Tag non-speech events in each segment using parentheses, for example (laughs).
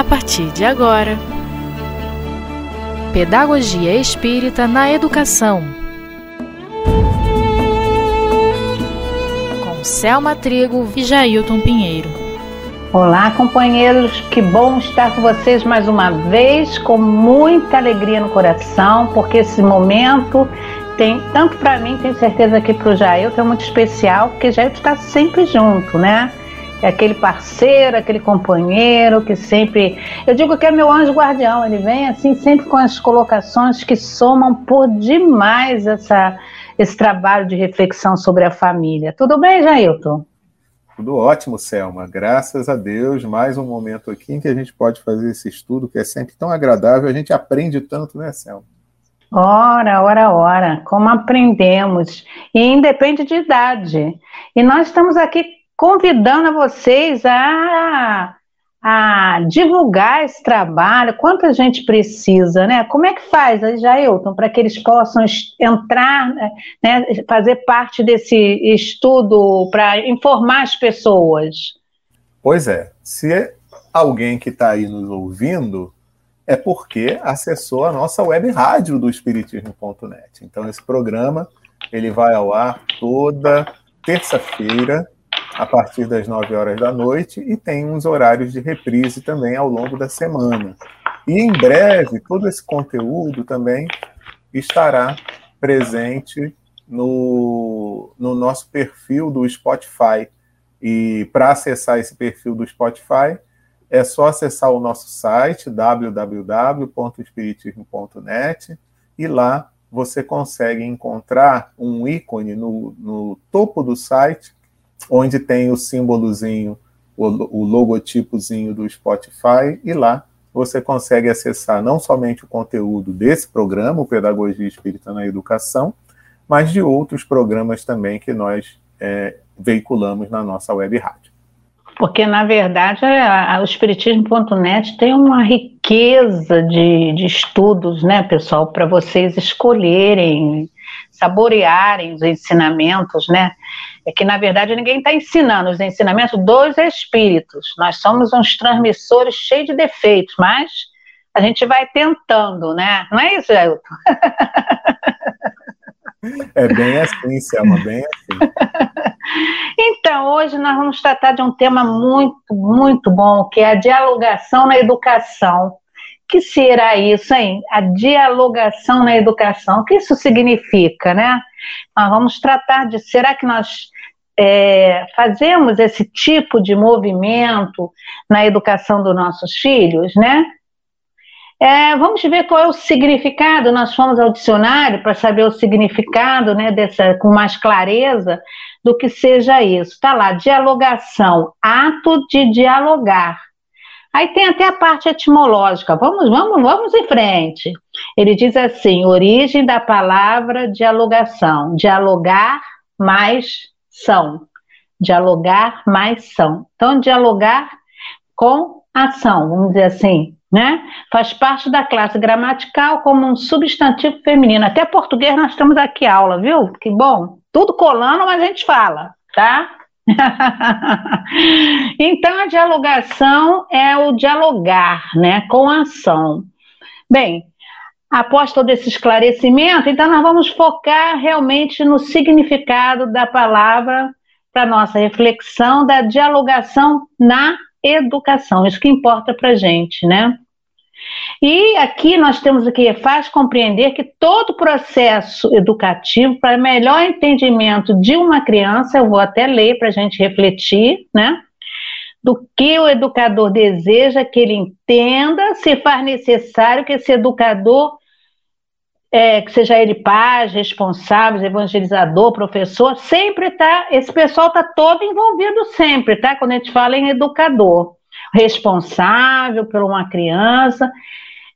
a partir de agora. Pedagogia Espírita na Educação. Com Selma Trigo e Jailton Pinheiro. Olá, companheiros, que bom estar com vocês mais uma vez, com muita alegria no coração, porque esse momento tem, tanto para mim, tenho certeza que para o Jailton é muito especial, porque Jailton está sempre junto, né? É aquele parceiro, aquele companheiro que sempre. Eu digo que é meu anjo guardião, ele vem assim sempre com as colocações que somam por demais essa, esse trabalho de reflexão sobre a família. Tudo bem, Jailton? Tudo ótimo, Selma. Graças a Deus, mais um momento aqui em que a gente pode fazer esse estudo que é sempre tão agradável. A gente aprende tanto, né, Selma? Ora, ora, ora, como aprendemos. E independe de idade. E nós estamos aqui convidando a vocês a, a divulgar esse trabalho, quanta gente precisa, né? Como é que faz, Jailton, para que eles possam entrar, né, fazer parte desse estudo para informar as pessoas? Pois é, se alguém que está aí nos ouvindo, é porque acessou a nossa web rádio do Espiritismo.net. Então, esse programa ele vai ao ar toda terça-feira, a partir das 9 horas da noite e tem uns horários de reprise também ao longo da semana. E em breve, todo esse conteúdo também estará presente no, no nosso perfil do Spotify. E para acessar esse perfil do Spotify, é só acessar o nosso site www.espiritismo.net e lá você consegue encontrar um ícone no, no topo do site onde tem o símbolozinho, o, o logotipozinho do Spotify, e lá você consegue acessar não somente o conteúdo desse programa, o Pedagogia Espírita na Educação, mas de outros programas também que nós é, veiculamos na nossa web rádio. Porque, na verdade, a, o Espiritismo.net tem uma riqueza de, de estudos, né, pessoal, para vocês escolherem, saborearem os ensinamentos, né? É que, na verdade, ninguém está ensinando os ensinamentos dos espíritos. Nós somos uns transmissores cheios de defeitos, mas a gente vai tentando, né? Não é isso, Elton? É bem assim, Selma, bem assim. (laughs) Então, hoje nós vamos tratar de um tema muito, muito bom, que é a dialogação na educação. Que será isso, hein? A dialogação na educação. O que isso significa, né? Nós vamos tratar de, será que nós é, fazemos esse tipo de movimento na educação dos nossos filhos, né? É, vamos ver qual é o significado. Nós fomos ao dicionário para saber o significado, né, dessa, com mais clareza do que seja isso. Está lá, dialogação, ato de dialogar. Aí tem até a parte etimológica. Vamos, vamos, vamos em frente. Ele diz assim: origem da palavra dialogação, dialogar mais são. Dialogar mais são. Então, dialogar com ação, vamos dizer assim, né? Faz parte da classe gramatical como um substantivo feminino. Até português nós temos aqui aula, viu? Que bom. Tudo colando, mas a gente fala, tá? (laughs) então, a dialogação é o dialogar, né, com a ação. Bem, após todo esse esclarecimento, então nós vamos focar realmente no significado da palavra para nossa reflexão da dialogação na educação, isso que importa para a gente, né? E aqui nós temos o que faz compreender que todo processo educativo, para melhor entendimento de uma criança, eu vou até ler para a gente refletir, né? Do que o educador deseja que ele entenda, se faz necessário que esse educador é, que seja ele pai, responsável, evangelizador, professor, sempre está, esse pessoal está todo envolvido sempre, tá? Quando a gente fala em educador, responsável por uma criança,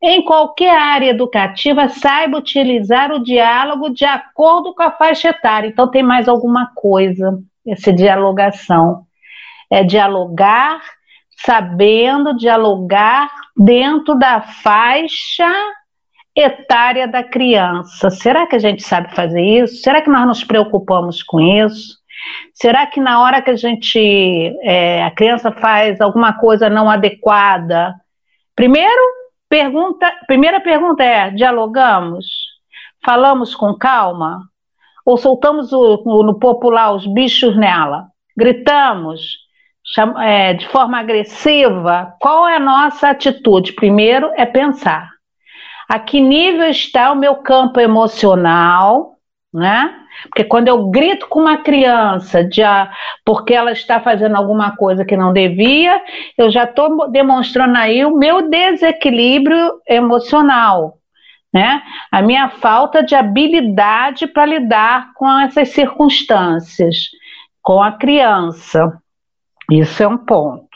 em qualquer área educativa, saiba utilizar o diálogo de acordo com a faixa etária. Então tem mais alguma coisa, essa dialogação. É dialogar, sabendo dialogar dentro da faixa etária da criança. Será que a gente sabe fazer isso? Será que nós nos preocupamos com isso? Será que na hora que a gente, é, a criança faz alguma coisa não adequada, Primeiro, pergunta, primeira pergunta é: dialogamos? Falamos com calma? Ou soltamos o, no popular os bichos nela? Gritamos? é, de forma agressiva, qual é a nossa atitude? Primeiro é pensar. A que nível está o meu campo emocional, né? Porque quando eu grito com uma criança de, porque ela está fazendo alguma coisa que não devia, eu já estou demonstrando aí o meu desequilíbrio emocional, né? A minha falta de habilidade para lidar com essas circunstâncias com a criança. Isso é um ponto.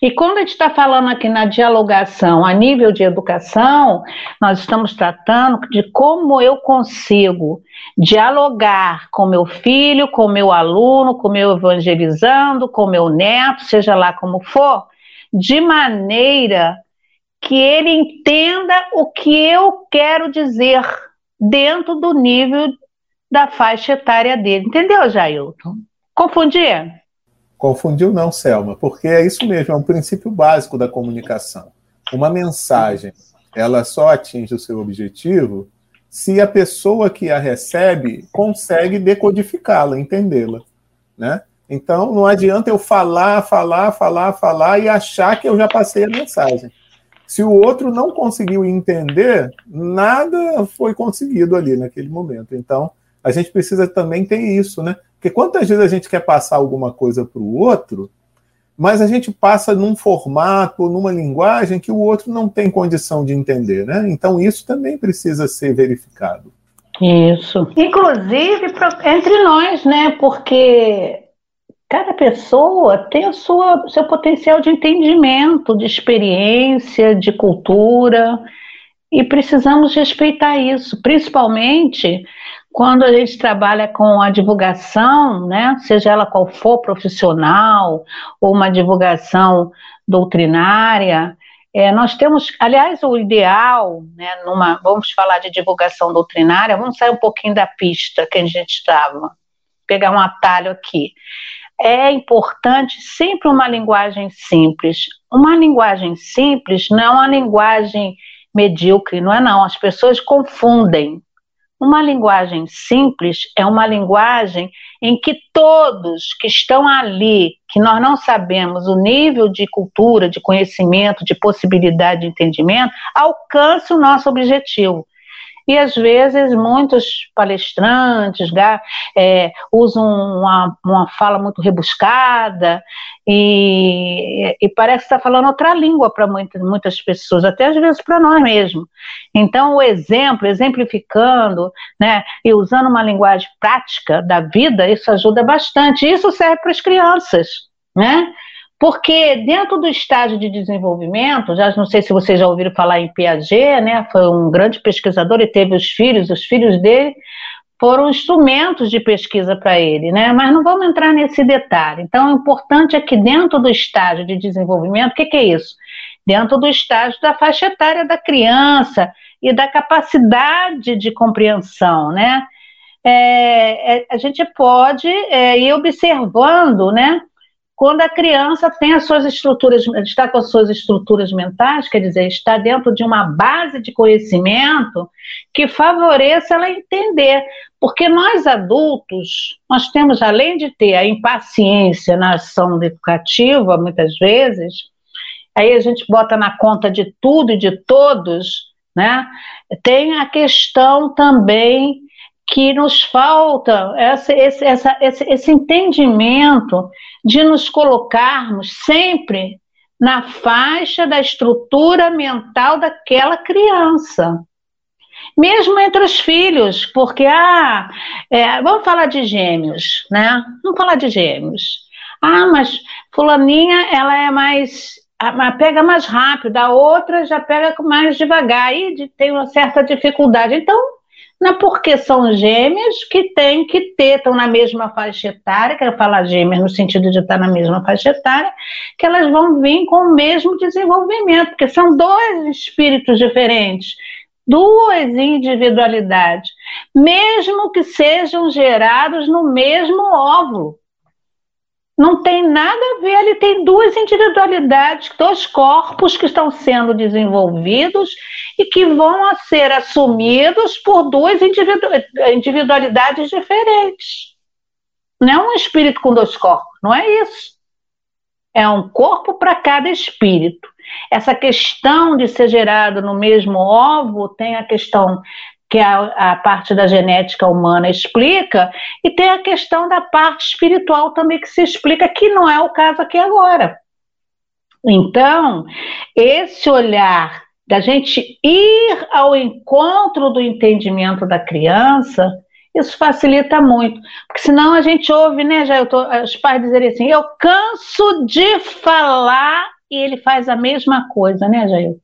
E quando a gente está falando aqui na dialogação a nível de educação, nós estamos tratando de como eu consigo dialogar com meu filho, com meu aluno, com meu evangelizando, com meu neto, seja lá como for, de maneira que ele entenda o que eu quero dizer dentro do nível da faixa etária dele. Entendeu, Jailton? Confundir? Confundiu não, Selma, porque é isso mesmo, é um princípio básico da comunicação. Uma mensagem, ela só atinge o seu objetivo se a pessoa que a recebe consegue decodificá-la, entendê-la, né? Então, não adianta eu falar, falar, falar, falar e achar que eu já passei a mensagem. Se o outro não conseguiu entender, nada foi conseguido ali naquele momento. Então, a gente precisa também ter isso, né? Porque quantas vezes a gente quer passar alguma coisa para o outro, mas a gente passa num formato, numa linguagem que o outro não tem condição de entender, né? Então isso também precisa ser verificado. Isso. Inclusive entre nós, né? Porque cada pessoa tem o sua, seu potencial de entendimento, de experiência, de cultura, e precisamos respeitar isso, principalmente quando a gente trabalha com a divulgação, né, seja ela qual for, profissional, ou uma divulgação doutrinária, é, nós temos, aliás, o ideal, né, numa, vamos falar de divulgação doutrinária, vamos sair um pouquinho da pista que a gente estava, pegar um atalho aqui. É importante sempre uma linguagem simples. Uma linguagem simples não é uma linguagem medíocre, não é não. As pessoas confundem. Uma linguagem simples é uma linguagem em que todos que estão ali, que nós não sabemos o nível de cultura, de conhecimento, de possibilidade de entendimento, alcance o nosso objetivo. E às vezes muitos palestrantes é, usam uma, uma fala muito rebuscada e, e parece que está falando outra língua para muitas, muitas pessoas, até às vezes para nós mesmos. Então, o exemplo, exemplificando, né, e usando uma linguagem prática da vida, isso ajuda bastante. Isso serve para as crianças, né? Porque dentro do estágio de desenvolvimento, já não sei se vocês já ouviram falar em Piaget, né? Foi um grande pesquisador e teve os filhos, os filhos dele foram instrumentos de pesquisa para ele, né? Mas não vamos entrar nesse detalhe. Então, o importante é que dentro do estágio de desenvolvimento, o que, que é isso? Dentro do estágio da faixa etária da criança e da capacidade de compreensão, né? É, é, a gente pode é, ir observando, né? Quando a criança tem as suas estruturas, está com as suas estruturas mentais, quer dizer, está dentro de uma base de conhecimento que favoreça ela entender. Porque nós adultos, nós temos, além de ter a impaciência na ação educativa, muitas vezes, aí a gente bota na conta de tudo e de todos, né? Tem a questão também que nos falta essa, esse, essa, esse, esse entendimento de nos colocarmos sempre na faixa da estrutura mental daquela criança. Mesmo entre os filhos, porque, ah, é, vamos falar de gêmeos, né? Vamos falar de gêmeos. Ah, mas fulaninha, ela é mais, pega mais rápido, a outra já pega mais devagar, e tem uma certa dificuldade. Então, não porque são gêmeas que tem que ter, estão na mesma faixa etária, quero falar gêmeas no sentido de estar na mesma faixa etária, que elas vão vir com o mesmo desenvolvimento, porque são dois espíritos diferentes, duas individualidades, mesmo que sejam gerados no mesmo óvulo. Não tem nada a ver, ele tem duas individualidades, dois corpos que estão sendo desenvolvidos e que vão ser assumidos por duas individualidades diferentes. Não é um espírito com dois corpos, não é isso. É um corpo para cada espírito. Essa questão de ser gerado no mesmo ovo tem a questão que a, a, parte da genética humana explica, e tem a questão da parte espiritual também que se explica, que não é o caso aqui agora. Então, esse olhar da gente ir ao encontro do entendimento da criança, isso facilita muito. Porque senão a gente ouve, né, já eu tô, os pais dizerem assim, eu canso de falar e ele faz a mesma coisa, né, Jair?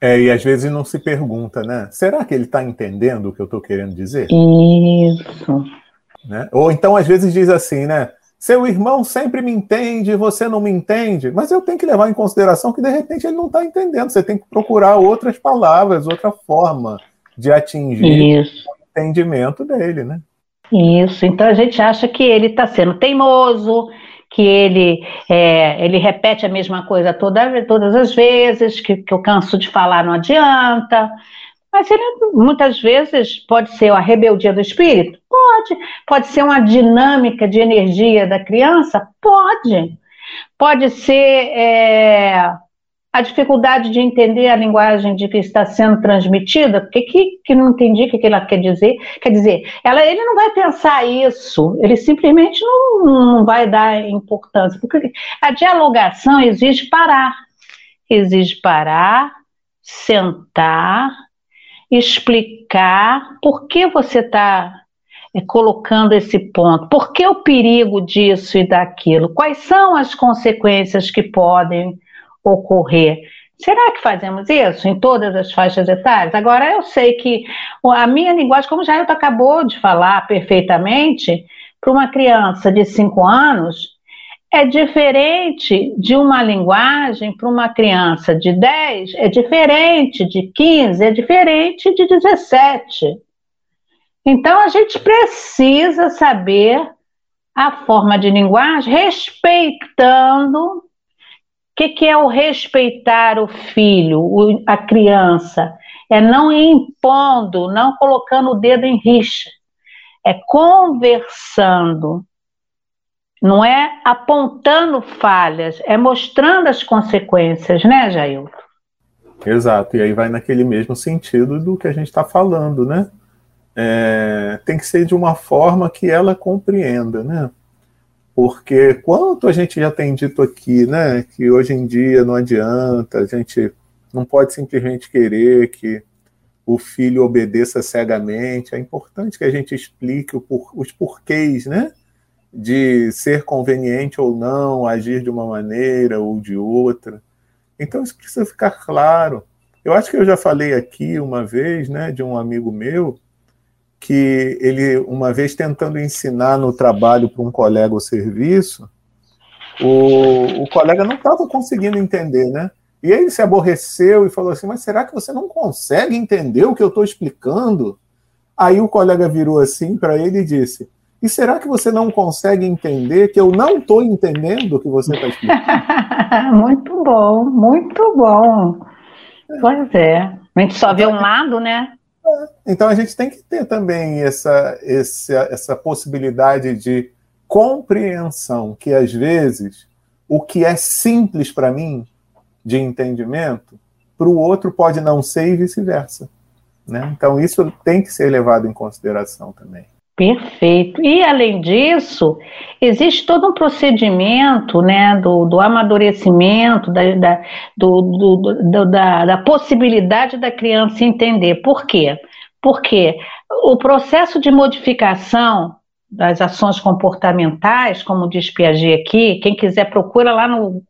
É, e às vezes não se pergunta, né? Será que ele está entendendo o que eu estou querendo dizer? Isso. Né? Ou então às vezes diz assim, né? Seu irmão sempre me entende, você não me entende. Mas eu tenho que levar em consideração que de repente ele não está entendendo. Você tem que procurar outras palavras, outra forma de atingir Isso. o entendimento dele, né? Isso. Então a gente acha que ele está sendo teimoso, que ele, é, ele repete a mesma coisa toda, todas as vezes, que, que eu canso de falar, não adianta. Mas ele muitas vezes pode ser a rebeldia do espírito? Pode. Pode ser uma dinâmica de energia da criança? Pode. Pode ser é, a dificuldade de entender a linguagem de que está sendo transmitida, porque que, que não entendi o que, que ela quer dizer. Quer dizer, ela, ele não vai pensar isso, ele simplesmente não, não vai dar importância, porque a dialogação exige parar, exige parar, sentar, explicar por que você está é, colocando esse ponto, por que o perigo disso e daquilo, quais são as consequências que podem ocorrer. Será que fazemos isso em todas as faixas etárias? Agora, eu sei que a minha linguagem, como Jailton acabou de falar perfeitamente, para uma criança de 5 anos, é diferente de uma linguagem para uma criança de 10, é diferente de 15, é diferente de 17. Então, a gente precisa saber a forma de linguagem respeitando o que, que, é o respeitar o filho, o, a criança? É não impondo, não colocando o dedo em rixa. É conversando. Não é apontando falhas, é mostrando as consequências, né, Jailton? Exato, e aí vai naquele mesmo sentido do que a gente está falando, né? É, tem que ser de uma forma que ela compreenda, né? Porque quanto a gente já tem dito aqui, né, que hoje em dia não adianta, a gente não pode simplesmente querer que o filho obedeça cegamente. É importante que a gente explique os porquês, né, de ser conveniente ou não agir de uma maneira ou de outra. Então isso precisa ficar claro. Eu acho que eu já falei aqui uma vez, né, de um amigo meu que ele, uma vez tentando ensinar no trabalho para um colega o serviço, o, o colega não estava conseguindo entender, né? E ele se aborreceu e falou assim: Mas será que você não consegue entender o que eu estou explicando? Aí o colega virou assim para ele e disse: E será que você não consegue entender que eu não estou entendendo o que você está explicando? (laughs) muito bom, muito bom. É. Pois é. A gente só vê um lado, né? Então a gente tem que ter também essa, essa, essa possibilidade de compreensão, que às vezes o que é simples para mim de entendimento, para o outro pode não ser e vice-versa. Né? Então isso tem que ser levado em consideração também. Perfeito. E, além disso, existe todo um procedimento né, do, do amadurecimento, da, da, do, do, da, da possibilidade da criança entender. Por quê? Porque o processo de modificação das ações comportamentais, como diz Piaget aqui, quem quiser procura lá no,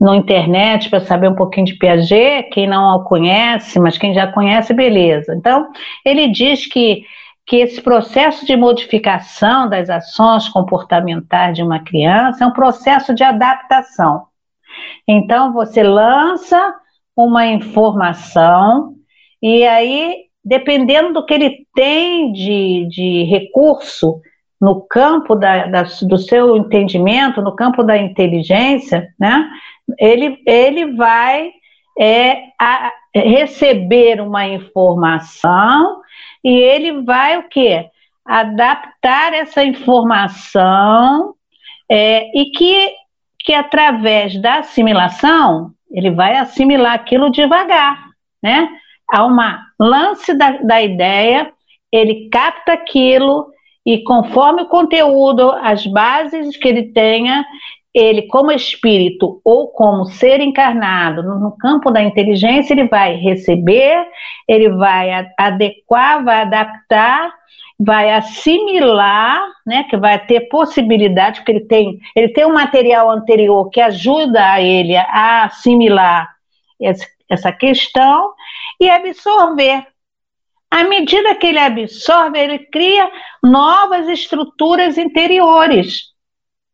no internet para saber um pouquinho de Piaget, quem não o conhece, mas quem já conhece, beleza. Então, ele diz que que esse processo de modificação das ações comportamentais de uma criança é um processo de adaptação. Então, você lança uma informação e aí, dependendo do que ele tem de, de recurso no campo da, da, do seu entendimento, no campo da inteligência, né? Ele, ele vai é, a, receber uma informação e ele vai o quê? Adaptar essa informação é, e que, que através da assimilação ele vai assimilar aquilo devagar, né? Há uma lance da, da ideia, ele capta aquilo e conforme o conteúdo, as bases que ele tenha, ele como espírito ou como ser encarnado no campo da inteligência, ele vai receber, ele vai adequar, vai adaptar, vai assimilar, né, que vai ter possibilidade, porque ele tem, ele tem um material anterior que ajuda a ele a assimilar essa questão e absorver. À medida que ele absorve, ele cria novas estruturas interiores.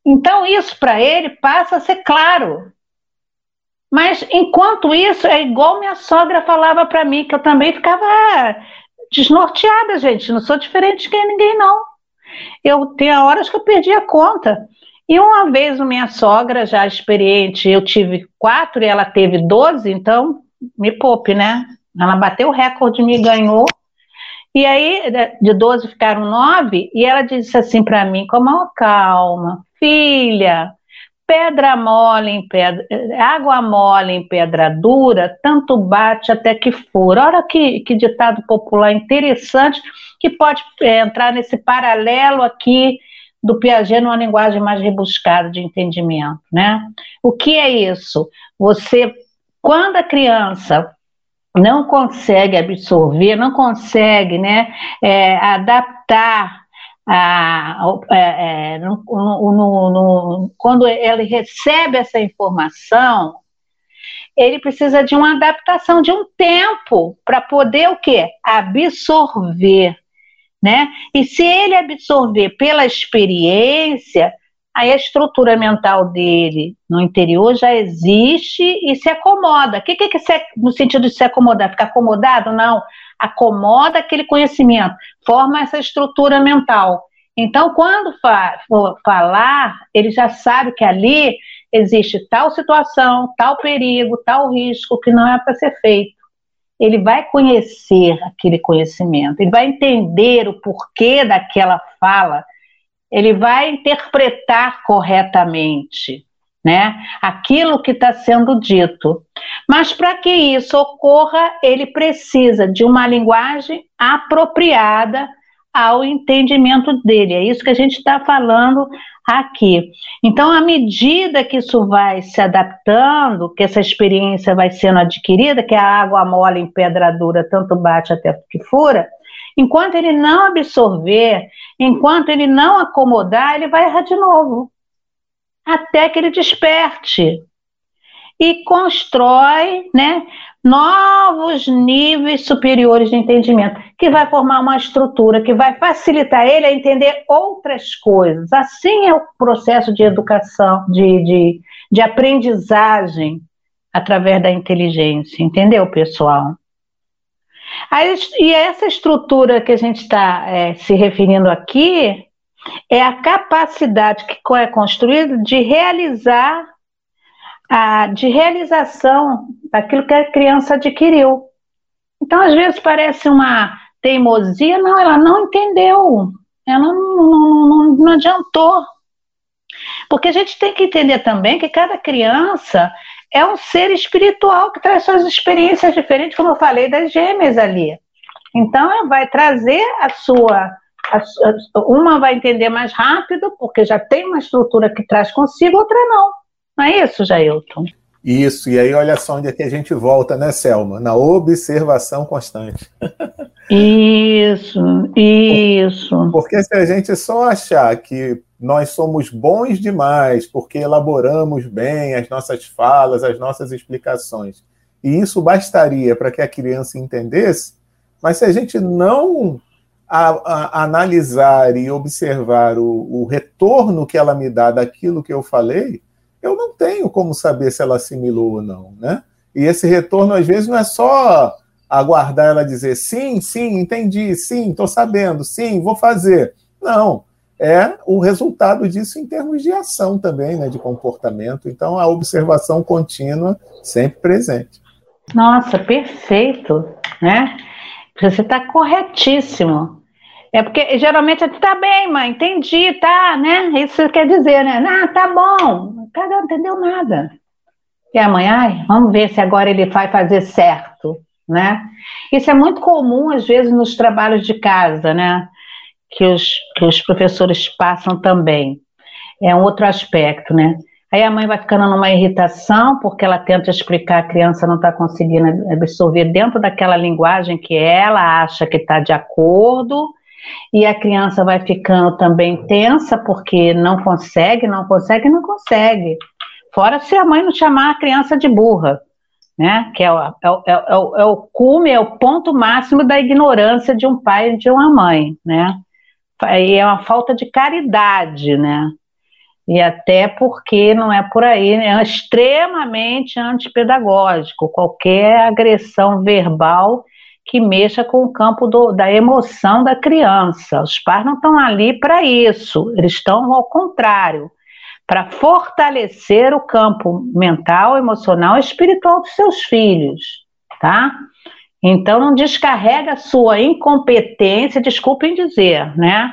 Então, isso para ele passa a ser claro. Mas, enquanto isso, é igual minha sogra falava para mim, que eu também ficava desnorteada, gente. Não sou diferente de ninguém, não. Eu tenho horas que eu perdi a conta. E uma vez, minha sogra, já experiente, eu tive quatro e ela teve doze, então me poupe, né? Ela bateu o recorde, me ganhou. E aí, de 12 ficaram nove, e ela disse assim para mim, com uma calma, filha, pedra mole em pedra, água mole em pedra dura, tanto bate até que fura. Olha que, que ditado popular interessante, que pode é, entrar nesse paralelo aqui do Piaget numa linguagem mais rebuscada de entendimento, né? O que é isso? Você, quando a criança não consegue absorver, não consegue né, é, adaptar a, é, é, no, no, no, quando ele recebe essa informação, ele precisa de uma adaptação, de um tempo para poder o quê? Absorver, né? E se ele absorver pela experiência, aí a estrutura mental dele no interior já existe e se acomoda. O que, que é se, no sentido de se acomodar? Ficar acomodado? Não. Acomoda aquele conhecimento, forma essa estrutura mental. Então, quando fa for falar, ele já sabe que ali existe tal situação, tal perigo, tal risco que não é para ser feito. Ele vai conhecer aquele conhecimento, ele vai entender o porquê daquela fala ele vai interpretar corretamente, né? Aquilo que está sendo dito. Mas para que isso ocorra, ele precisa de uma linguagem apropriada ao entendimento dele. É isso que a gente está falando aqui. Então, à medida que isso vai se adaptando, que essa experiência vai sendo adquirida, que a água mole em pedra dura tanto bate até que fura, Enquanto ele não absorver, enquanto ele não acomodar, ele vai errar de novo. Até que ele desperte. E constrói né, novos níveis superiores de entendimento, que vai formar uma estrutura que vai facilitar ele a entender outras coisas. Assim é o processo de educação, de, de, de aprendizagem através da inteligência. Entendeu, pessoal? E essa estrutura que a gente está é, se referindo aqui é a capacidade que é construída de realizar, a, de realização daquilo que a criança adquiriu. Então, às vezes parece uma teimosia, não, ela não entendeu, ela não, não, não, não adiantou. Porque a gente tem que entender também que cada criança é um ser espiritual que traz suas experiências diferentes, como eu falei das gêmeas ali. Então, vai trazer a sua. A, uma vai entender mais rápido, porque já tem uma estrutura que traz consigo, outra não. Não é isso, Jailton? Isso, e aí olha só onde é que a gente volta, né, Selma? Na observação constante. Isso, isso. Porque se a gente só achar que nós somos bons demais porque elaboramos bem as nossas falas, as nossas explicações. E isso bastaria para que a criança entendesse, mas se a gente não a, a, analisar e observar o, o retorno que ela me dá daquilo que eu falei, eu não tenho como saber se ela assimilou ou não, né? E esse retorno, às vezes, não é só aguardar ela dizer sim, sim, entendi, sim, estou sabendo, sim, vou fazer. Não é o resultado disso em termos de ação também, né, de comportamento. Então, a observação contínua sempre presente. Nossa, perfeito, né? Você está corretíssimo. É porque geralmente está bem, mãe, entendi, tá, né? Isso quer dizer, né? Ah, tá bom. Cara, não entendeu nada. E a mãe, ai, vamos ver se agora ele vai fazer certo, né? Isso é muito comum, às vezes, nos trabalhos de casa, né? Que os, que os professores passam também. É um outro aspecto, né? Aí a mãe vai ficando numa irritação, porque ela tenta explicar, a criança não está conseguindo absorver dentro daquela linguagem que ela acha que está de acordo, e a criança vai ficando também tensa, porque não consegue, não consegue, não consegue. Fora se a mãe não chamar a criança de burra, né? Que é o, é, o, é, o, é o cume, é o ponto máximo da ignorância de um pai e de uma mãe, né? E é uma falta de caridade, né? E até porque não é por aí, é extremamente antipedagógico. Qualquer agressão verbal que mexa com o campo do, da emoção da criança. Os pais não estão ali para isso, eles estão ao contrário para fortalecer o campo mental, emocional e espiritual dos seus filhos, tá? Então não descarrega a sua incompetência, desculpem dizer, né?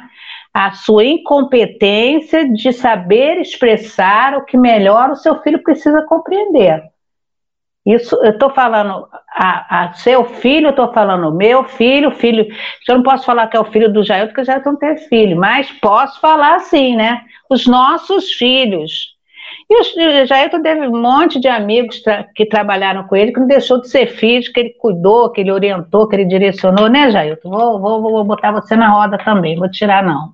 a sua incompetência de saber expressar o que melhor o seu filho precisa compreender. Isso, eu estou falando a, a, seu filho, estou falando meu filho, filho. Eu não posso falar que é o filho do Jair, porque o Jair não tem filho, mas posso falar assim, né? Os nossos filhos. E o Jair teve um monte de amigos tra que trabalharam com ele, que não deixou de ser filho, que ele cuidou, que ele orientou, que ele direcionou, né, Jair? Vou, vou, vou botar você na roda também, vou tirar não.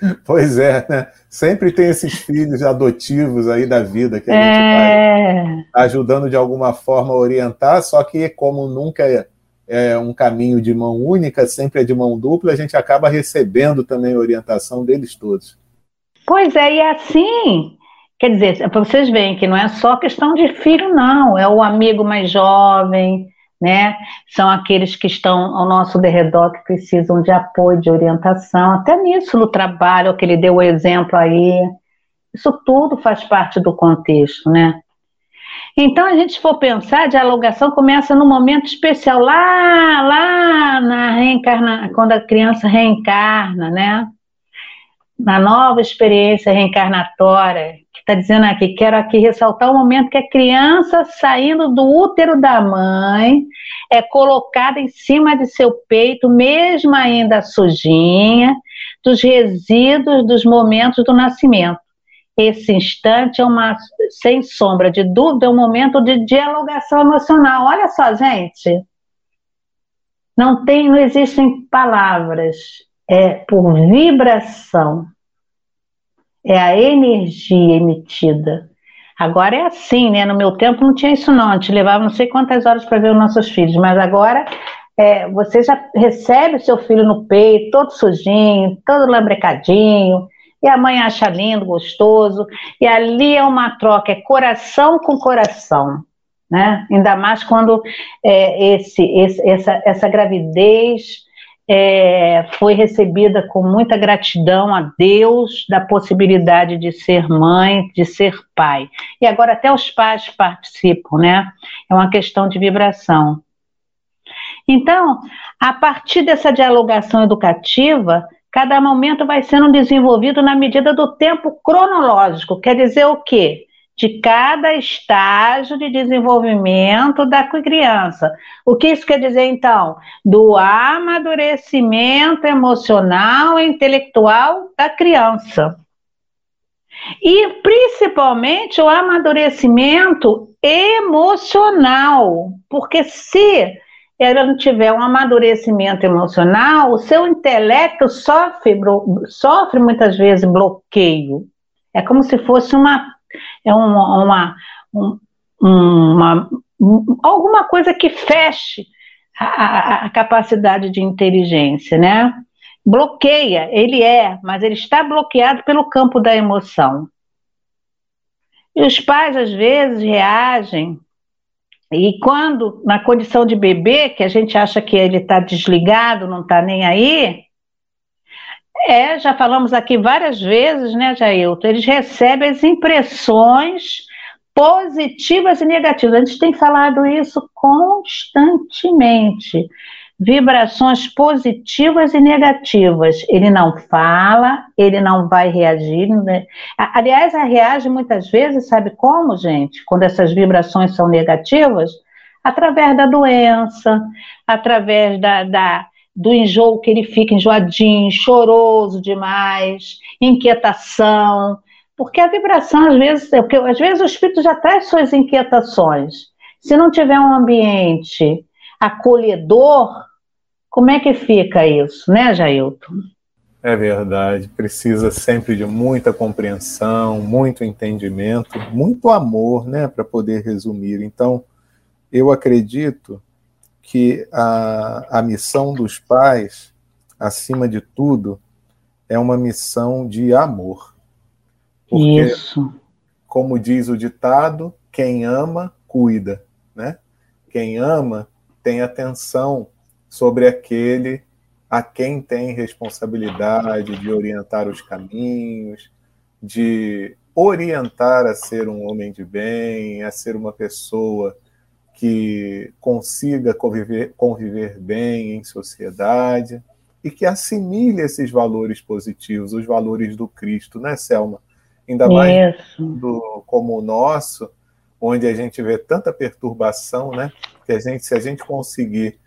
(laughs) Pois é, né? Sempre tem esses filhos adotivos aí da vida que a gente é... vai ajudando de alguma forma a orientar, só que como nunca é, é, um caminho de mão única, sempre é de mão dupla, a gente acaba recebendo também a orientação deles todos. Pois é, e é assim, quer dizer, vocês verem que não é só questão de filho, não, é o amigo mais jovem, né? São aqueles que estão ao nosso derredor que precisam de apoio, de orientação, até nisso no trabalho, que ele deu o exemplo aí. Isso tudo faz parte do contexto, né? Então, a gente for pensar, a dialogação começa num momento especial, lá, lá na reencarna, quando a criança reencarna, né? Na nova experiência reencarnatória, está dizendo aqui, quero aqui ressaltar o momento que a criança saindo do útero da mãe é colocada em cima de seu peito, mesmo ainda sujinha, dos resíduos dos momentos do nascimento. Esse instante é uma, sem sombra de dúvida, é um momento de dialogação emocional. Olha só, gente. Não tem, não existem palavras, é por vibração é a energia emitida. Agora é assim, né? No meu tempo não tinha isso não, gente levava não sei quantas horas para ver os nossos filhos, mas agora é, você já recebe o seu filho no peito, todo sujinho, todo lambrecadinho, e a mãe acha lindo, gostoso, e ali é uma troca, é coração com coração, né? Ainda mais quando é, esse, esse, essa, essa gravidez é, foi recebida com muita gratidão a Deus da possibilidade de ser mãe, de ser pai. E agora até os pais participam, né? É uma questão de vibração. Então, a partir dessa dialogação educativa, cada momento vai sendo desenvolvido na medida do tempo cronológico. Quer dizer o quê? De cada estágio de desenvolvimento da criança. O que isso quer dizer, então? Do amadurecimento emocional e intelectual da criança. E principalmente o amadurecimento emocional, porque se ela não tiver um amadurecimento emocional, o seu intelecto sofre, sofre muitas vezes bloqueio. É como se fosse uma é uma, uma, uma, alguma coisa que feche a, a, capacidade de inteligência, né? Bloqueia, ele é, mas ele está bloqueado pelo campo da emoção. E os pais, às vezes, reagem, e quando, na condição de bebê, que a gente acha que ele está desligado, não está nem aí, É, já falamos aqui várias vezes, né, Jailton? Eles recebem as impressões positivas e negativas. A gente tem falado isso constantemente. Vibrações positivas e negativas. Ele não fala, ele não vai reagir. Né? Aliás, reage muitas vezes, sabe como, gente? Quando essas vibrações são negativas? Através da doença, através da, da do enjoo que ele fica enjoadinho, choroso demais, inquietação, porque a vibração, às vezes, é porque, às vezes o espírito já traz suas inquietações. Se não tiver um ambiente acolhedor, como é que fica isso, né, Jailton? É verdade, precisa sempre de muita compreensão, muito entendimento, muito amor, né, para poder resumir. Então, eu acredito que a, a missão dos pais, acima de tudo, é uma missão de amor. Porque, Isso. como diz o ditado, quem ama, cuida. Né? Quem ama tem atenção sobre aquele a quem tem responsabilidade de orientar os caminhos, de orientar a ser um homem de bem, a ser uma pessoa que consiga conviver, conviver bem em sociedade e que assimile esses valores positivos, os valores do Cristo, né, Selma? ainda mais do, como o nosso, onde a gente vê tanta perturbação, né? Que a gente, se a gente conseguir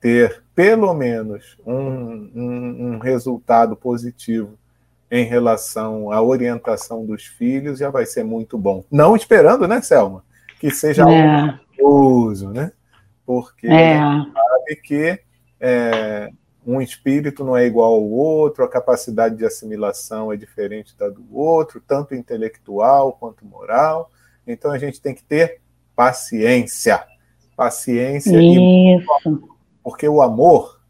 ter pelo menos um, um, um resultado positivo em relação à orientação dos filhos, já vai ser muito bom. Não esperando, né, Selma? Que seja é. Uso, né? Porque é. a gente sabe que é, um espírito não é igual ao outro, a capacidade de assimilação é diferente da do outro, tanto intelectual quanto moral. Então a gente tem que ter paciência. Paciência e porque o amor,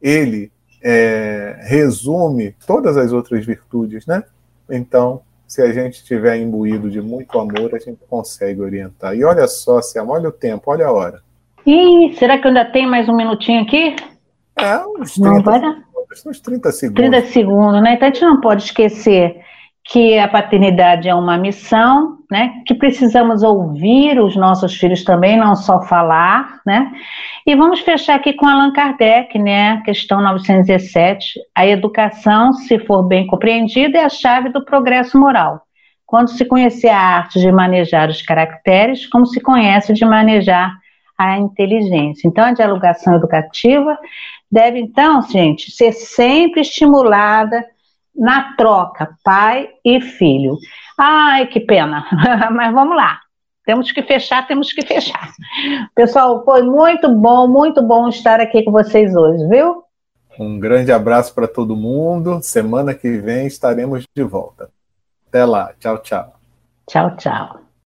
ele é, resume todas as outras virtudes, né? Então, se a gente estiver imbuído de muito amor, a gente consegue orientar. E olha só, Sam, olha o tempo, olha a hora. Ih, será que ainda tem mais um minutinho aqui? É, uns 30, não dar. uns 30 segundos. 30 segundos, né? Então a gente não pode esquecer que a paternidade é uma missão, né? Que precisamos ouvir os nossos filhos também, não só falar, né? E vamos fechar aqui com Allan Kardec, né? Questão 917. A educação, se for bem compreendida, é a chave do progresso moral. Quando se conhecer a arte de manejar os caracteres, como se conhece de manejar a inteligência. Então, a dialogação educativa deve, então, gente, ser sempre estimulada na troca, pai e filho. Ai, que pena, (laughs) mas vamos lá. Temos que fechar, temos que fechar. Pessoal, foi muito bom, muito bom estar aqui com vocês hoje, viu? Um grande abraço para todo mundo. Semana que vem estaremos de volta. Até lá. Tchau, tchau. Tchau, tchau.